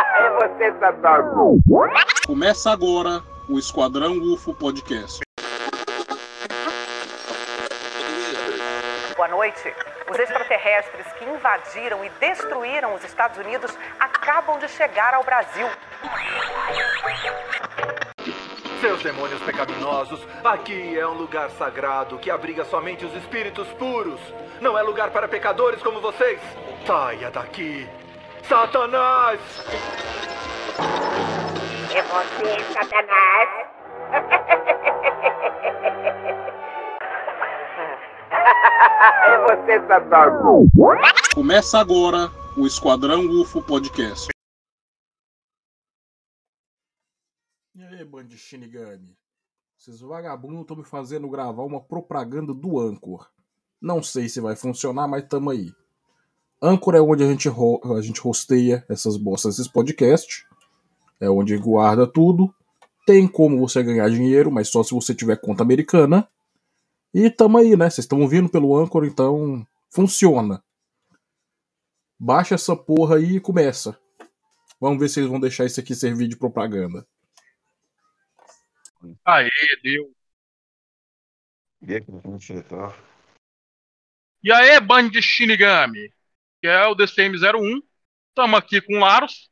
É você, Satanás. Começa agora o Esquadrão UFO Podcast. Boa noite. Os extraterrestres que invadiram e destruíram os Estados Unidos acabam de chegar ao Brasil. Seus demônios pecaminosos, aqui é um lugar sagrado que abriga somente os espíritos puros. Não é lugar para pecadores como vocês. Saia daqui. Satanás! É você, Satanás? é você, Satanás. Começa agora o Esquadrão UFO Podcast. E aí, band de Shinigami? Esses vagabundos estão me fazendo gravar uma propaganda do Anchor. Não sei se vai funcionar, mas tamo aí. Anchor é onde a gente, a gente hosteia essas bostas, esses podcasts. É onde guarda tudo. Tem como você ganhar dinheiro, mas só se você tiver conta americana. E tamo aí, né? Vocês estão ouvindo pelo Anchor, então funciona. Baixa essa porra aí e começa. Vamos ver se eles vão deixar isso aqui servir de propaganda. Aê, deu. E aí, como você tá? E aí, band de Shinigami, é o DCM-01. Estamos aqui com o Laros.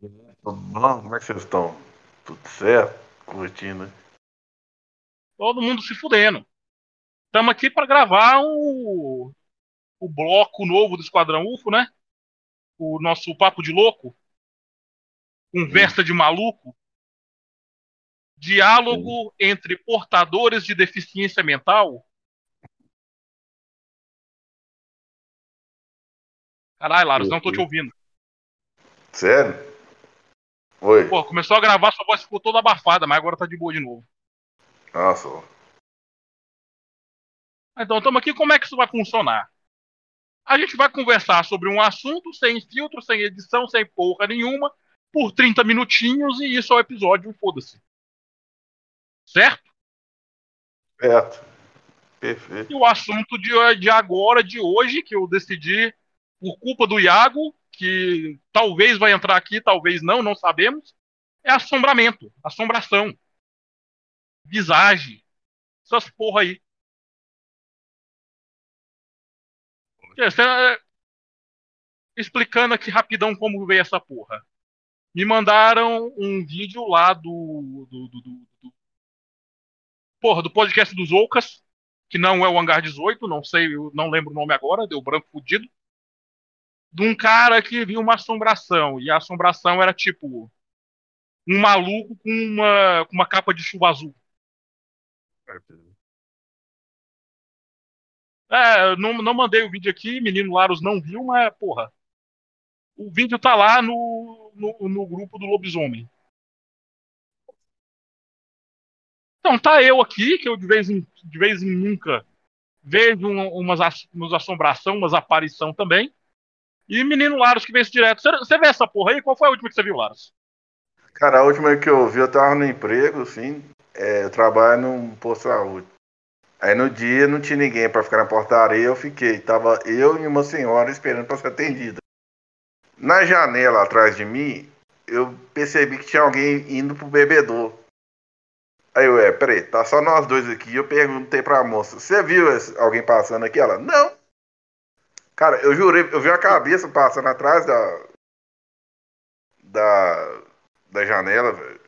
Tudo bom? Como é que vocês estão? Tudo certo? Curtindo? Todo mundo se fudendo. Estamos aqui para gravar o, o bloco novo do Esquadrão UFO, né? O nosso Papo de Louco. Conversa de maluco. Diálogo entre portadores de deficiência mental. Caralho, Laros, não tô te ouvindo. Sério? Oi. Pô, começou a gravar, sua voz ficou toda abafada, mas agora tá de boa de novo. Nossa. Então, estamos aqui, como é que isso vai funcionar? A gente vai conversar sobre um assunto sem filtro, sem edição, sem porra nenhuma, por 30 minutinhos e isso é o episódio, foda-se. Certo? Certo. Perfeito. E o assunto de, de agora, de hoje, que eu decidi, por culpa do Iago, que talvez vai entrar aqui, talvez não, não sabemos, é assombramento, assombração, visagem, essas porra aí. É, Explicando aqui rapidão como veio essa porra. Me mandaram um vídeo lá do, do, do, do- do- porra, do podcast dos Oucas, que não é o Hangar 18, não sei, eu não lembro o nome agora, deu branco fudido. De um cara que viu uma assombração. E a assombração era tipo um maluco com uma, com uma capa de chuva azul. É, não, não mandei o vídeo aqui, menino Laros não viu, mas, porra. O vídeo tá lá no, no, no grupo do Lobisomem. Então, tá eu aqui, que eu de vez em, de vez em nunca vejo um- umas, umas assombração, umas aparição também. E menino Laros que isso direto. Você- vê essa porra aí? Qual foi a última que você viu, Laros? Cara, a última que eu vi, eu tava no emprego, assim. é, eu trabalho num posto de saúde. Aí no dia não tinha ninguém pra ficar na portaria, eu fiquei. Tava eu e uma senhora esperando pra ser atendida. Na janela atrás de mim, eu percebi que tinha alguém indo pro bebedor. Aí eu, é, peraí, tá só nós dois aqui. Eu perguntei pra moça, você viu alguém passando aqui? Ela, não. Cara, eu jurei, eu vi a cabeça passando atrás da. Da. Da janela, velho.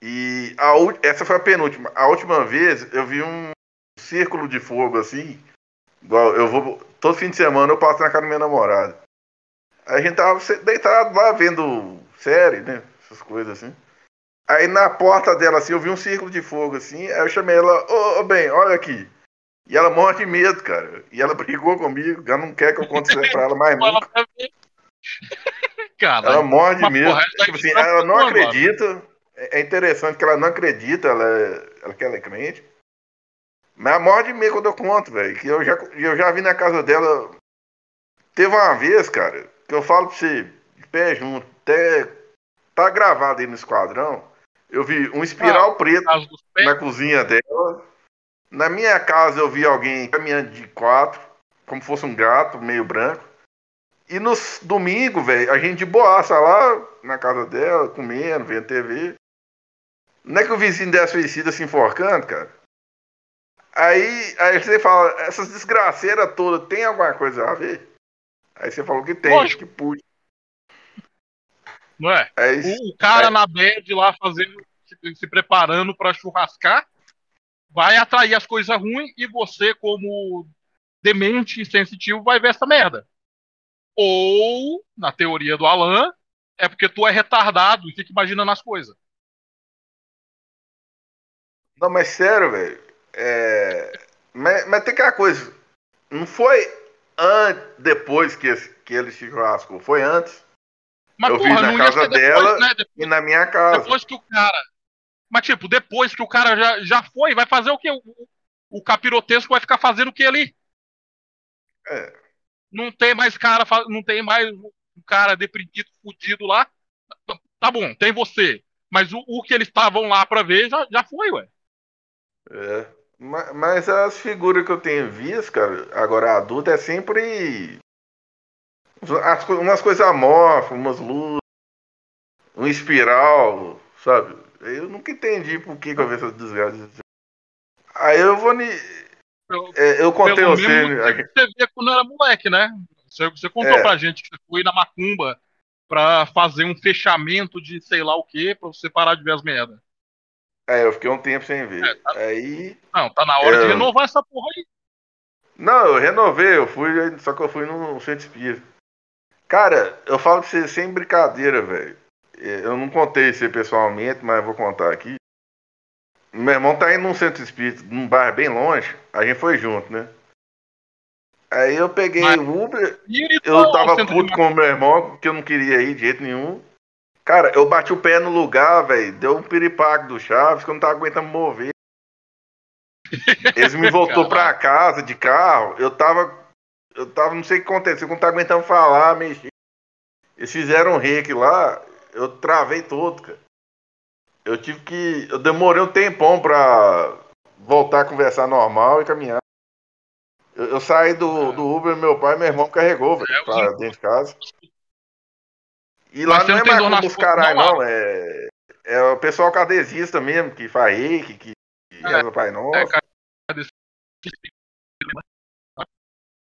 E a, essa foi a penúltima. A última vez eu vi um círculo de fogo assim. Igual eu vou. Todo fim de semana eu passo na casa da minha namorada. Aí a gente tava deitado lá vendo série, né? Essas coisas assim. Aí na porta dela, assim, eu vi um círculo de fogo, assim. Aí eu chamei ela, ô, ô bem, olha aqui. E ela morre de medo, cara. E ela brigou comigo, ela não quer que eu conte isso pra ela mais Ela nunca. Cara, Ela morde mas, mesmo. porra, essa daí tipo assim, tá ela não falando, acredita. É é interessante que ela não acredita, ela, é- ela que ela é crente. Mas ela morde mesmo quando eu conto, velho. Que eu já, eu já vi na casa dela. Teve uma vez, cara, que eu falo pra você, de pé junto, até tá gravado aí no esquadrão. Eu vi um espiral preto caso dos pés, na cozinha dela. Na minha casa eu vi alguém caminhando de quatro, como fosse um gato meio branco. E no domingo, velho, a gente de boaça lá na casa dela, comendo, vendo TV. Não é que o vizinho dela suicida se enforcando, cara? Aí, aí você fala, essas desgraceiras todas tem alguma coisa a ver? Aí você falou que tem, Lógico. que pude. não é? Aí, O, o cara É. na bed lá fazendo, se, se preparando pra churrascar, vai atrair as coisas ruins e você, como demente e sensitivo, vai ver essa merda. Ou, na teoria do Alan, é porque tu é retardado e fica imaginando as coisas. Não, mas sério, velho. É... Mas, mas tem aquela coisa. Não foi an... depois que, esse- que ele se churrascou, foi antes. Mas, Eu vi porra, na casa depois, dela né? De- E na minha casa. Depois que o cara. Mas, tipo, depois que o cara já, já foi, vai fazer o quê? O, o capirotesco vai ficar fazendo o que ali? É. Não tem mais cara, não tem mais um cara deprimido, fudido lá. Tá bom, tem você. Mas o, o que eles estavam lá pra ver já, já foi, ué. É. Ma- Mas as figuras que eu tenho visto, cara, agora adulta, é sempre. as umas coisas amorfas, umas luzes, um espiral, sabe? Eu nunca entendi por que, que eu vi essas desgraças. Aí eu vou. ni- Eu- é, eu contei você. que você via quando era moleque, né? Você, você contou É. pra gente que você foi na macumba pra fazer um fechamento de sei lá o que pra você parar de ver as merdas. É, eu fiquei um tempo sem ver. É, tá- Aí. Não, tá na hora de É. renovar essa porra aí. Não, eu renovei, eu fui, só que eu fui no centro espírita. Cara, eu falo pra você sem brincadeira, velho. Eu não contei isso pessoalmente, mas vou contar aqui. Meu irmão tá indo num centro espírita, num bairro bem longe. A gente foi junto, né? Aí eu peguei Mas- o Uber, eu tava puto com o meu irmão, porque eu não queria ir de jeito nenhum. Cara, eu bati o pé no lugar, velho. Deu um piripaque do Chaves que eu não tava aguentando mover. Eles me voltou pra casa de carro. Eu tava. Eu tava, não sei o que aconteceu, eu não tava aguentando falar, mexer. Eles fizeram um rec lá, eu travei todo, cara. Eu tive que. Eu demorei um tempão pra voltar a conversar normal e caminhar. Eu, eu saí do, do Uber, meu pai e meu irmão carregou, velho, pra dentro de casa. E lá Mas você não não é mais dor nas como os costas, caras, não, não. É, é o pessoal cadesista mesmo, que faz reiki, que, que É, reza Pai Nosso. É,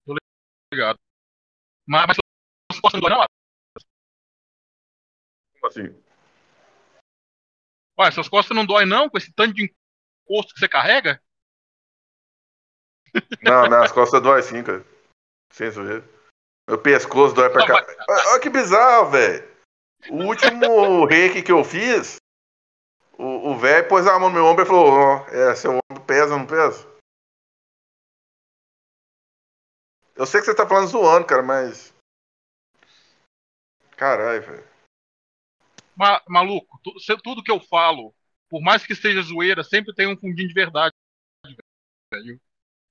Tô ligado. Mas, mas não dói, não? Como assim? Ué, suas costas não dói, não? Com esse tanto de encosto que você carrega? Não, minhas costas dói sim, cara. Sem zoeira. Meu pescoço dói pra cá. Olha que bizarro, velho. O último reiki que eu fiz, o velho pôs a mão no meu ombro e falou: Ó, é, seu ombro pesa, não pesa? Eu sei que você tá falando zoando, cara, mas. Caralho, velho. Ma- maluco, tu- cê- tudo que eu falo, por mais que seja zoeira, sempre tem um fundinho de verdade, velho.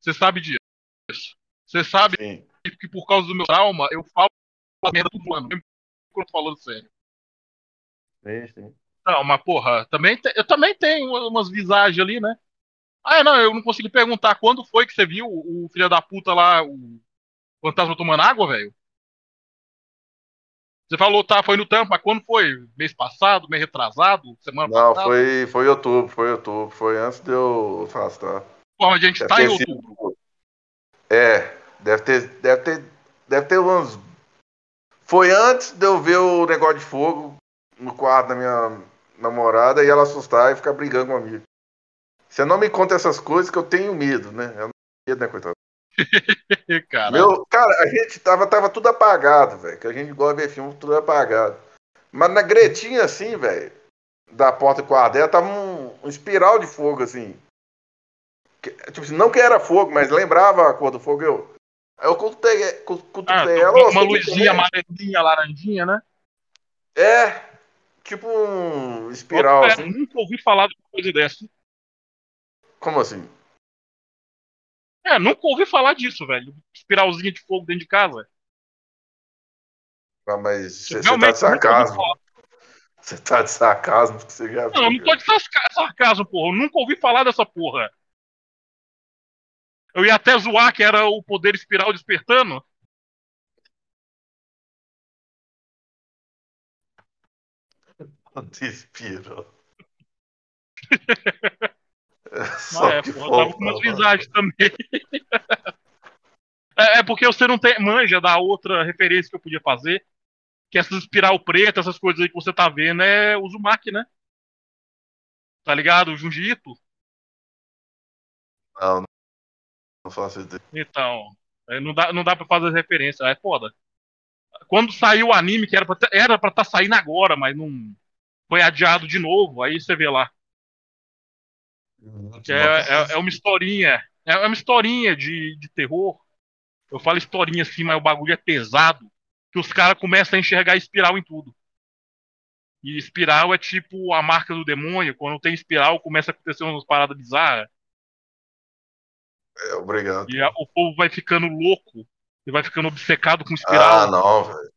Você sabe disso. Você sabe Sim. que por causa do meu trauma, eu falo a merda todo ano, mesmo quando eu tô falando sério. Sim. Não, mas porra, também te- eu também tenho umas visagens ali, né? Ah, não, eu não consegui perguntar quando foi que você viu o filho da puta lá, o fantasma tomando água, velho? Você falou, tá, foi no tampo, mas quando foi? Mês passado, mês retrasado, semana Não, passada? foi, foi outubro, foi outubro. Foi antes de eu afastar. Porra, a gente Deve tá em sido- outubro. É, deve ter, deve ter, deve ter uns. Foi antes de eu ver o negócio de fogo no quarto da minha namorada e ela assustar e ficar brigando comigo. Você não me conta essas coisas que eu tenho medo, né? Eu não tenho medo, né, coitado? Cara, Meu, cara, a gente tava, tava tudo apagado, velho. Que a gente gosta de ver filme tudo apagado. Mas na gretinha, assim, velho, da porta dela, tava um, um espiral de fogo, assim. Que- tipo assim, não que era fogo, mas lembrava a cor do fogo. Eu, aí eu cutuquei, cu- ah, cutuquei tu ela. uma luzinha amarelinha, laranjinha, né? É, tipo um espiral fé, assim. Nunca ouvi falar de uma coisa dessa. Como assim? É, nunca ouvi falar disso, velho. Espiralzinha de fogo dentro de casa. Ah, mas você tá de sarcasmo. Você tá de sarcasmo porque você já Não, eu não viu. tô de sarca- sarcasmo, porra. Eu nunca ouvi falar dessa porra. Eu ia até zoar que era o poder espiral despertando. Mas Só é, que porra, eu tava com umas visagens também. é, é porque você não tem manja da outra referência que eu podia fazer. Que essas espiral preta, essas coisas aí que você tá vendo é o Uzumaki, né? Tá ligado? O Junjito. Não, não faço ideia. Então, é, não dá, não dá pra fazer referência, é foda. Quando saiu o anime, que era pra, pra tá saindo agora, mas não foi adiado de novo, aí você vê lá. Que é, é, é uma historinha. É uma historinha de, de terror. Eu falo historinha assim, mas o bagulho é pesado. Que os caras começam a enxergar espiral em tudo. E espiral é tipo a marca do demônio. Quando tem espiral, começa a acontecer umas paradas bizarras. É, obrigado. E a- o povo vai ficando louco. E vai ficando obcecado com Ah, espiral. não, velho.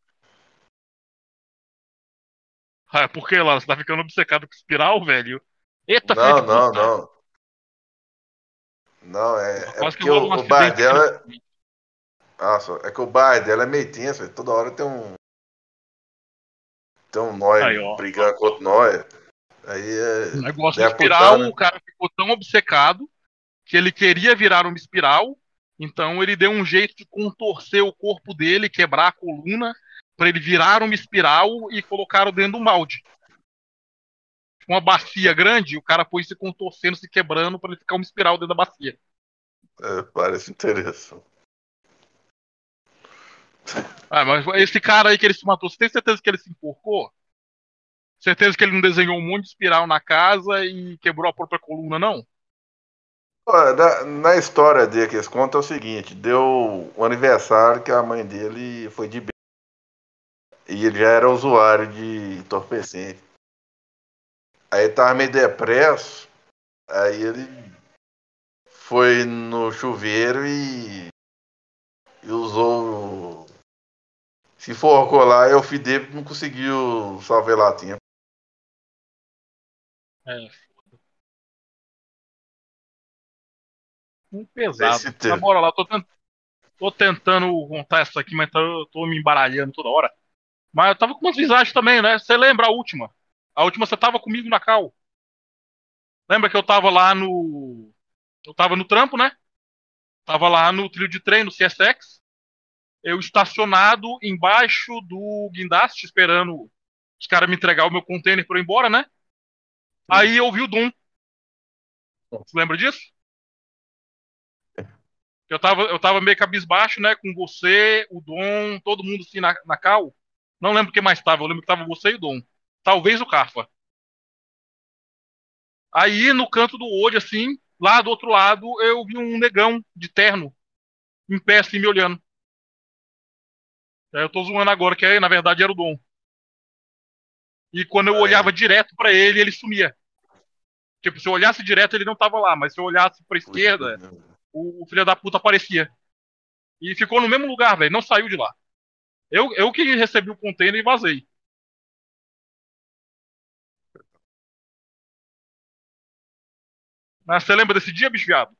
Ah, por que, lá? Você tá ficando obcecado com espiral, velho? Eita, Não, não, não. Não, é, é porque o, o bar dela. Ah, só, é que o bar dela é meio tenso, velho. toda hora tem um. Tem um nóia Aí, brigando com outro nóia. Aí é. O negócio É de espiral, putana. o cara ficou tão obcecado que ele queria virar uma espiral, então ele deu um jeito de contorcer o corpo dele, quebrar a coluna, pra ele virar uma espiral e colocaram dentro do balde. Uma bacia grande, o cara foi se contorcendo, se quebrando pra ele ficar uma espiral dentro da bacia. é, parece interessante. Ah, mas esse cara aí que ele se matou, você tem certeza que ele se enforcou? Certeza que ele não desenhou um monte de espiral na casa e quebrou a própria coluna, não? Na, na história dele que eles contam é o seguinte: deu o aniversário que a mãe dele foi de. E ele já era usuário de entorpecente. Aí tava meio depresso. Aí ele foi no chuveiro e, e usou. Se enforcou lá e o dele não conseguiu salvar lá tempo. É. Um pesado. Esse tempo. Lá, tô, tent- tô tentando contar isso aqui, mas tô, tô me embaralhando toda hora. Mas eu tava com umas visagens também, né? Você lembra a última? A última você tava comigo na cal. Lembra que eu tava lá no. Eu tava no trampo, né? Tava lá no trilho de trem, no CSX. Eu estacionado embaixo do guindaste, esperando os caras me entregar o meu container pra eu ir embora, né? Aí eu vi o Doom. Você lembra disso? Eu tava, eu tava meio cabisbaixo, né? Com você, o Dom, todo mundo assim na, na cal. Não lembro quem mais tava, eu lembro que tava você e o Dom. Talvez o Carfa. Aí no canto do olho, assim, lá do outro lado, eu vi um negão de terno, em pé assim, me olhando. Eu tô zoando agora, que na verdade era o Dom. E quando eu É. olhava direto pra ele, ele sumia. Tipo, se eu olhasse direto, ele não tava lá, mas se eu olhasse pra esquerda, o, o filho da puta aparecia. E ficou no mesmo lugar, velho. Não saiu de lá. Eu, eu que recebi o container e vazei. Mas você lembra desse dia, bicho viado?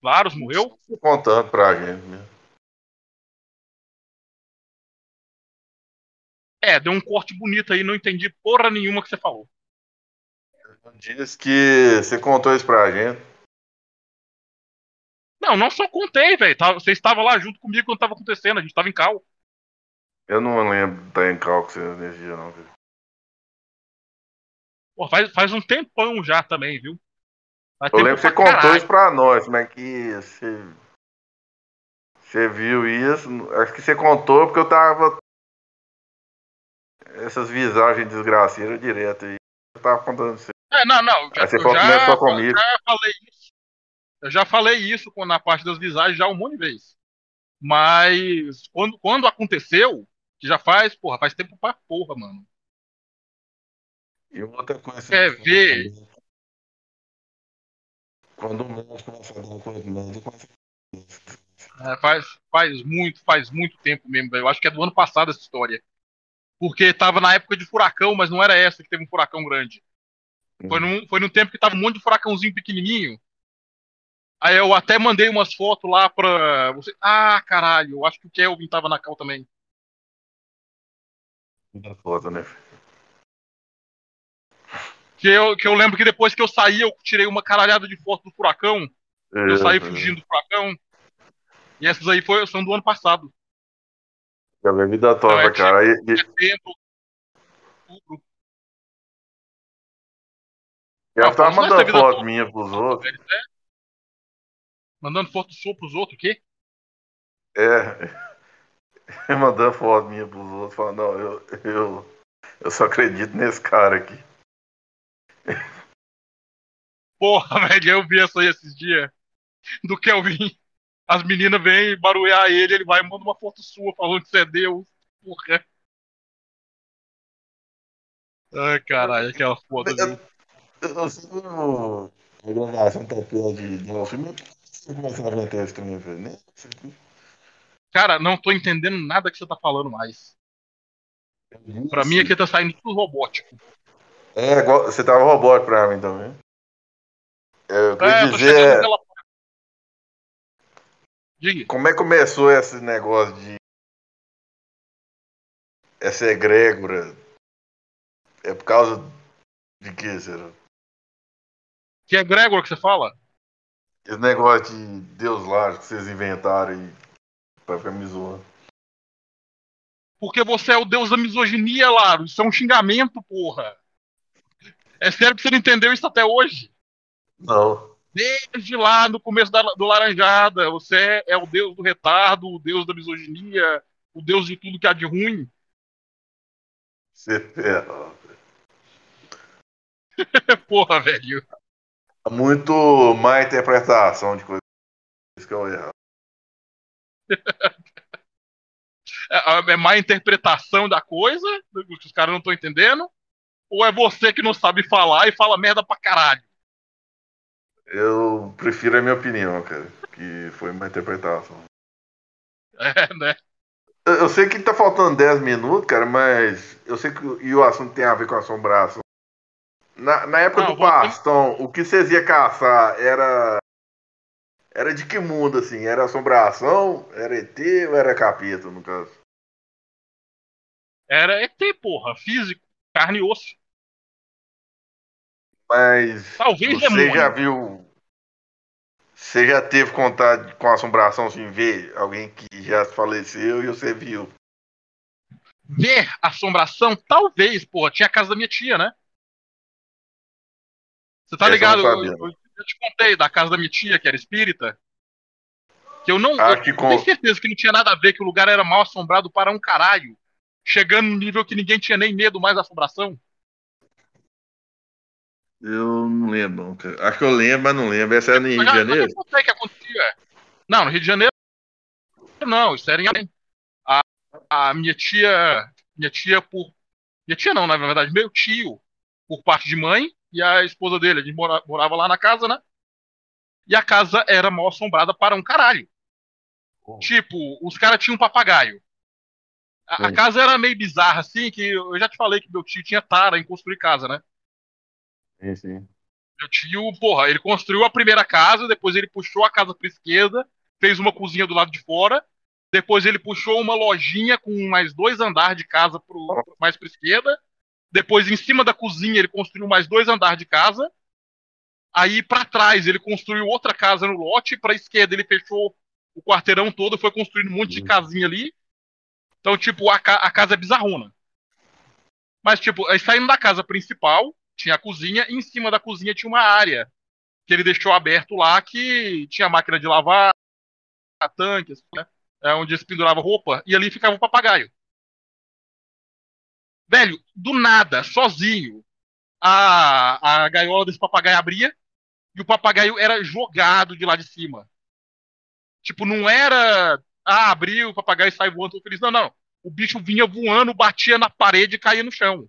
Claro, morreu. Contando pra gente mesmo. É, deu um corte bonito aí, não entendi porra nenhuma que você falou. Diz que você contou isso pra gente. Não, não só contei, velho. Você estava lá junto comigo quando tava acontecendo, a gente tava em cal. Eu não lembro de estar em cálculo nesse dia, não. Viu? Pô, faz, faz um tempão já também, viu? Faz Eu lembro que você pra contou caralho. isso pra nós, mas que você, você viu isso. Acho que você contou porque eu tava. Essas visagens desgraceiras direto aí. Eu tava contando isso. É, não, não. Já, Aí você eu falou já, começou comigo. já falei isso. Eu já falei isso na parte das visagens já um monte de vezes. Mas quando, quando aconteceu, que já faz, porra, faz tempo pra porra, mano. E outra coisa. Quer ver? Quando o médico começa a dar coisa médica, É, faz, faz muito, faz muito tempo mesmo, velho. Eu acho que é do ano passado essa história. Porque tava na época de furacão, mas não era essa que teve um furacão grande. Foi num, foi num tempo que tava um monte de furacãozinho pequenininho. Aí eu até mandei umas fotos lá pra você. Ah, caralho, eu acho que o Kelvin tava na cal também. da foto, né? Que eu, que eu lembro que depois que eu saí, eu tirei uma caralhada de foto do furacão. Eu saí É, fugindo do furacão. E essas aí foi, são do ano passado. Já vi a vida toda, Não, é cara. E- e- Setembro, outubro. Eu Não, tava é mandando foto toda. minha pros outros. velho, é? Mandando foto sua pros outros, o quê? É. Mandando foto minha pros outros. Falando, não, eu, eu, eu só acredito nesse cara aqui. Porra, velho, eu vi essa aí esses dias. Do Kelvin. As meninas vêm barulhar ele, ele vai e manda uma foto sua falando que você é Deus. Porra. Ai, caralho, aquela foto. ali. Eu, eu sei que o- a gravação tá de, um filme. Também, velho, né? Cara, não tô entendendo nada que você tá falando mais. Pra mim aqui tá saindo tudo robótico. É, você tava robótico pra mim também. É, eu queria É, dizer é, pela. Diga. como é que começou esse negócio de. Essa egrégora. É por causa de que, será? Que é Gregor que você fala? Esse negócio de Deus lá que vocês inventaram e pra ficar me zoando. Porque você é o deus da misoginia, Laro. Isso é um xingamento, porra. É sério que você não entendeu isso até hoje? Não. Desde lá no começo da, do Laranjada, você é o deus do retardo, o deus da misoginia, o deus de tudo que há de ruim. Você ferra. Porra, velho. Muito má interpretação de coisas que eu erro. É, é má interpretação da coisa, que os caras não estão entendendo? Ou é você que não sabe falar e fala merda pra caralho? Eu prefiro a minha opinião, cara. Que foi uma interpretação. É, né? Eu, eu sei que tá faltando 10 minutos, cara, mas eu sei que o- e o assunto tem a ver com assombração. Na, na época Não, do vou- Pastão, o que vocês iam caçar era. Era de que mundo, assim? Era assombração? Era ET ou era capeta, no caso? Era ET, porra. Físico, carne e osso. Mas. Talvez Você demônio. já viu. Você já teve contato com assombração, assim, ver alguém que já faleceu e você viu? Ver assombração? Talvez, porra. Tinha a casa da minha tia, né? Você tá Essa ligado? Eu, eu- eu te contei da casa da minha tia, que era espírita. Que eu não. Acho eu que tenho com- certeza que não tinha nada a ver, que o lugar era mal assombrado para um caralho. Chegando no nível que ninguém tinha nem medo mais da assombração. Eu não lembro, não. Acho que eu lembro, mas não lembro. Essa era no Rio de Janeiro? Eu já contei que acontecia. Não, no Rio de Janeiro. Não, isso era em Além. A, a minha tia. Minha tia por. Minha tia não, na verdade, meu tio, por parte de mãe, e a esposa dele. A gente mora- morava lá na casa, né? E a casa era mal assombrada para um caralho. Tipo, os caras tinham um papagaio. A, a casa era meio bizarra, assim, que eu já te falei que meu tio tinha tara em construir casa, né? Sim, sim. Meu tio, porra, ele construiu a primeira casa, depois ele puxou a casa pra esquerda, fez uma cozinha do lado de fora, depois ele puxou uma lojinha com mais dois andares de casa pro, mais pra esquerda, depois em cima da cozinha ele construiu mais dois andares de casa, aí pra trás ele construiu outra casa no lote, pra esquerda ele fechou o quarteirão todo, foi construindo um monte de casinha ali. Então, tipo, a, ca- a casa é bizarrona. Mas, tipo, aí saindo da casa principal, tinha a cozinha, e em cima da cozinha tinha uma área que ele deixou aberto lá, que tinha máquina de lavar, tanques, né? É onde se pendurava roupa, e ali ficava o papagaio. Velho, do nada, sozinho, a, a gaiola desse papagaio abria e o papagaio era jogado de lá de cima. Tipo, não era ah, abriu, o papagaio sai voando, feliz. Não, não. O bicho vinha voando, batia na parede e caía no chão.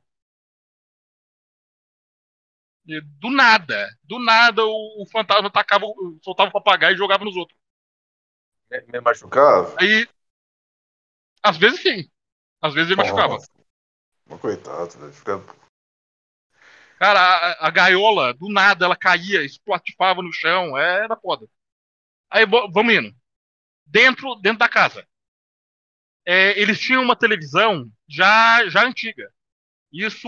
Do nada, do nada o, o fantasma atacava, soltava o papagaio e jogava nos outros. Me, me machucava? Aí, às vezes sim. Às vezes ele machucava. Mas Coitado, velho. Fica... Cara, a, a gaiola, do nada, ela caía, espatifava no chão, é, era foda. Aí, vamos indo. Dentro, dentro da casa. É, eles tinham uma televisão já, já antiga. Isso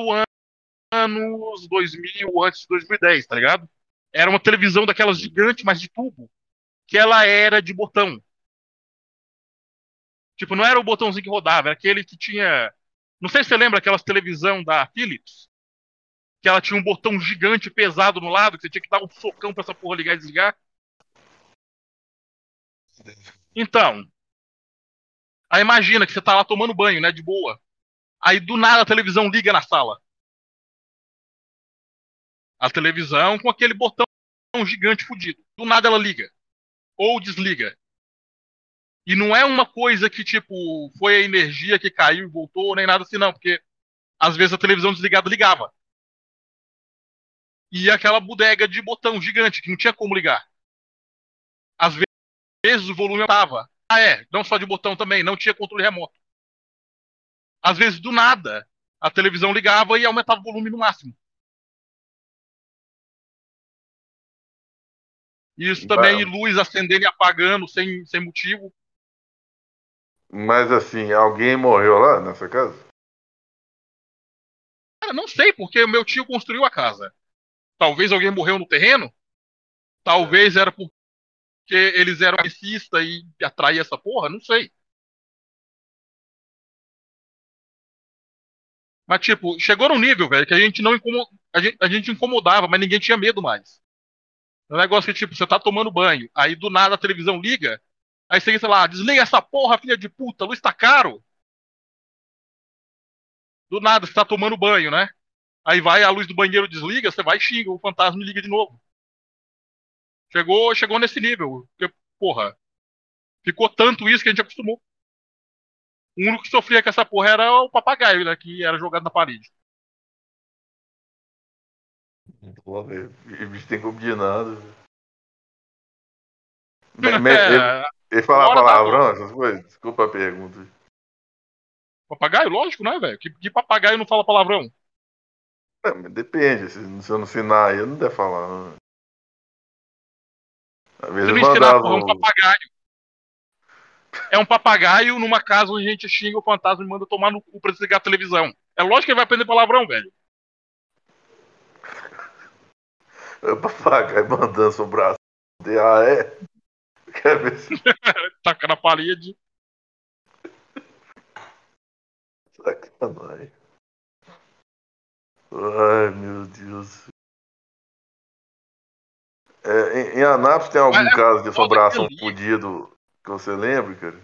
anos 2000, antes de 2010, tá ligado? Era uma televisão daquelas gigantes, mas de tubo. Que ela era de botão. Tipo, não era o botãozinho que rodava, era aquele que tinha. Não sei se você lembra aquelas televisão da Philips. Que ela tinha um botão gigante pesado no lado, que você tinha que dar um socão pra essa porra ligar e desligar. Então. Aí imagina que você tá lá tomando banho, né? De boa. Aí do nada a televisão liga na sala. A televisão com aquele botão gigante fudido. Do nada ela liga. Ou desliga. E não é uma coisa que, tipo, foi a energia que caiu e voltou, nem nada assim, não. Porque às vezes a televisão desligada ligava. E aquela bodega de botão gigante, que não tinha como ligar. Às ve- vezes o volume aumentava. Ah, é, não só de botão também, não tinha controle remoto. Às vezes, do nada, a televisão ligava e aumentava o volume no máximo. Isso também, luz acendendo e apagando sem, sem motivo. Mas assim, alguém morreu lá nessa casa? Cara, não sei, porque meu tio construiu a casa. Talvez alguém morreu no terreno. Talvez era porque eles eram racistas e atraía essa porra, não sei. Mas, tipo, chegou num nível, velho, que a gente não incomo- a gente, a gente incomodava, mas ninguém tinha medo mais. É um negócio que, tipo, você tá tomando banho, aí do nada a televisão liga, aí você, sei lá, desliga essa porra, filha de puta, a luz tá caro. Do nada você tá tomando banho, né? Aí vai a luz do banheiro desliga, você vai e xinga, o fantasma liga de novo. Chegou, chegou nesse nível. Porque, porra, ficou tanto isso que a gente acostumou. O único que sofria com essa porra era o papagaio, né? Que era jogado na parede. Pô, velho, o bicho tem como de nada. velho. Me- me- Ele, ele fala tá palavrão, essas coisas? Desculpa a pergunta. papagaio, lógico, né, velho? Que, que papagaio não fala palavrão? É, mas depende, se, se eu não ensinar aí, eu não deve falar. Não. Às Se vezes não ensinar, é um papagaio. É um papagaio numa casa onde a gente xinga o fantasma e manda tomar no cu pra desligar a televisão. É lógico que ele vai aprender palavrão, velho. O papagaio mandando seu braço. Ah, é? Quer ver se Taca na parede. sacanagem. Ai, meu Deus. É, em, em Anápolis tem algum Mas é caso de ali- fudido que você lembre, cara?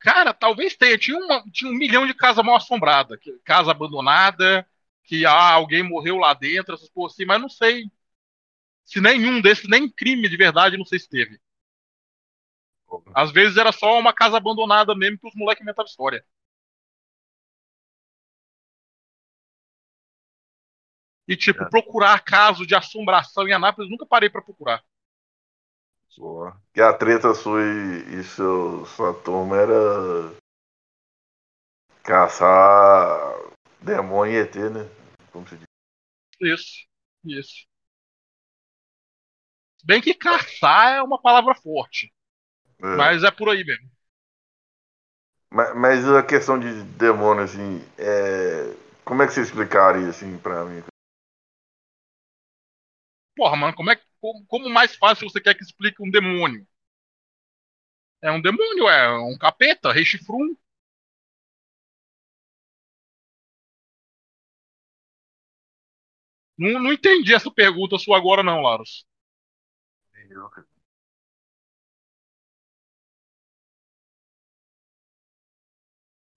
Cara, talvez tenha. Tinha, uma- tinha um milhão de casa mal assombrada. Casa abandonada, que ah, alguém morreu lá dentro, essas coisas assim, mas não sei. Se nenhum desses, nem crime de verdade, não sei se teve. Às vezes era só uma casa abandonada mesmo que os moleques inventavam história. E, tipo, É. procurar caso de assombração em Anápolis, nunca parei pra procurar. Só. Que a treta sua e, e seu, sua turma era caçar demônio e ET, né? Como se diz. Isso, isso. Se bem que caçar é uma palavra forte, É. mas é por aí mesmo. Mas, mas a questão de demônio, assim, é... como é que você explicaria, assim, pra mim? Porra, mano, como é que- como, como mais fácil você quer que explique um demônio? É um demônio, é um capeta, rei Não, não entendi essa pergunta sua agora, não, Laros.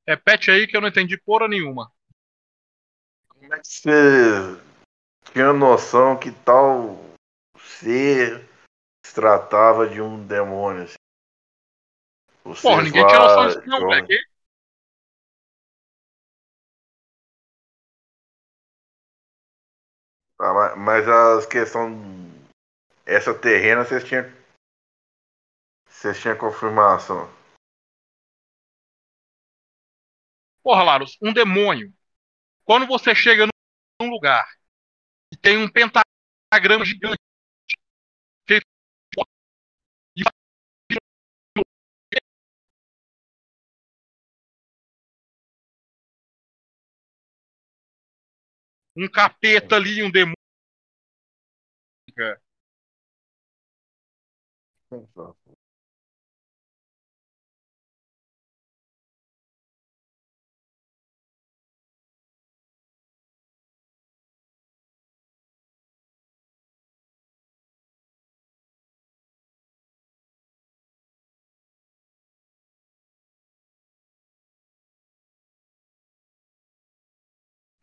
Repete aí que eu não entendi porra nenhuma. Como é que você tinha noção que tal ser se tratava de um demônio, assim? Porra, ninguém tinha noção disso, não, velho. Ah, ma- mas as questão essa terrena vocês tinham vocês tinham confirmação. Porra, Laros, um demônio. Quando você chega num lugar e tem um pentagrama gigante um capeta ali, um demônio.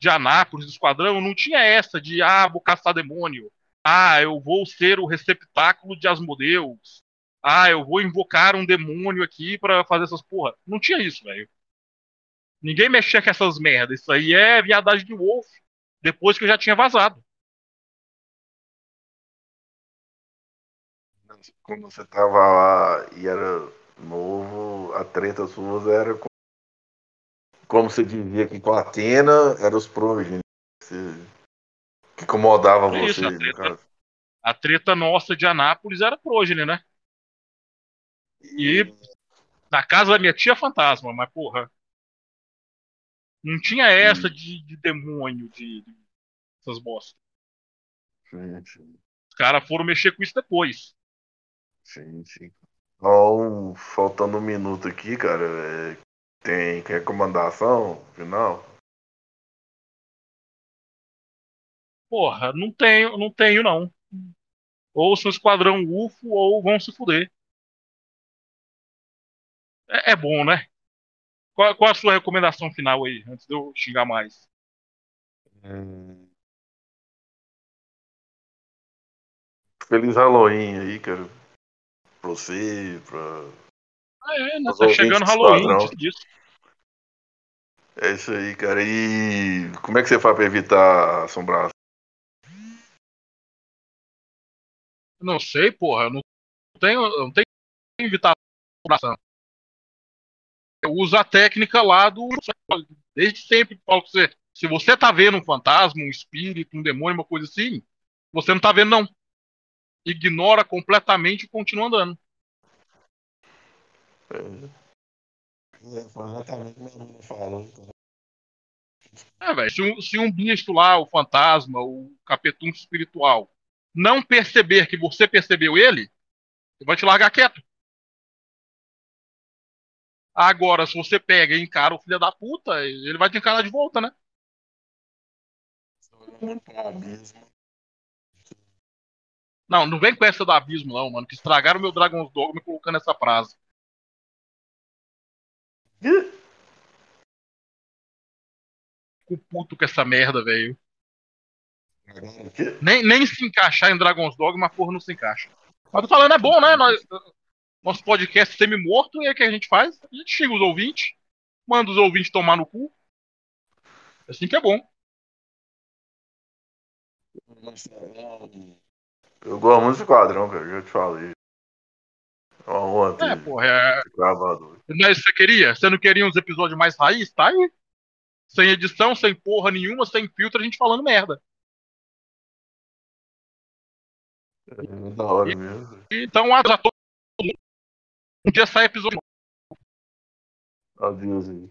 De Anápolis, do esquadrão, não tinha essa de, ah, vou caçar demônio. Ah, eu vou ser o receptáculo de Asmodeus. Ah, eu vou invocar um demônio aqui pra fazer essas porra. Não tinha isso, velho. Ninguém mexia com essas merdas. Isso aí é viadagem de Wolf. Depois que eu já tinha vazado. Quando você tava lá e era novo, a treta sua era com- como você dizia que com a Atena eram os progênitos que- que incomodava É isso, você, a treta. A treta nossa de Anápolis era prógene, né? E na casa da minha tia fantasma, mas porra. Não tinha essa de, de demônio, de, de essas bostas. Sim, sim, Os caras foram mexer com isso depois. sim, sim. Então, faltando um minuto aqui, cara, é, tem recomendação final? Porra, não tenho, não tenho, não. Ou são esquadrão UFO ou vão se fuder. É, é bom, né? Qual, qual a sua recomendação final aí, antes de eu xingar mais? Feliz Halloween aí, cara. Pra você, pra. Ah, é, né? Tá chegando do Halloween, antes disso. É isso aí, cara. E como é que você faz pra evitar assombração? Não sei, porra. Eu não tenho, eu não tenho que evitar assombração. Eu uso a técnica lá do. Desde sempre falo com você. Se você tá vendo um fantasma, um espírito, um demônio, uma coisa assim, você não tá vendo, não. Ignora completamente e continua andando. É, velho. Se, um, se um bicho lá, o fantasma, o capetunco espiritual, não perceber que você percebeu ele, ele vai te largar quieto. Agora, se você pega e encara o filho da puta, ele vai te encarar de volta, né? Não, não vem com essa do abismo, não, mano. Que estragaram meu Dragon's Dogma colocando essa frase. Fico puto com essa merda, velho. Nem, nem se encaixar em Dragon's Dogma, porra não se encaixa. Mas tô falando, é bom, né? Nós, nosso podcast semi-morto, e aí o que a gente faz? A gente xinga os ouvintes, manda os ouvintes tomar no cu. Assim que é bom. Eu gosto muito do quadrão, cara. Já te falei. É É, porra, é, gravado. Que você queria? Você não queria uns episódios mais raiz? Tá aí. Sem edição, sem porra nenhuma, sem filtro, a gente falando merda. É da hora mesmo. Então, adeus a todo mundo. Um dia sai episódio. Adeus aí.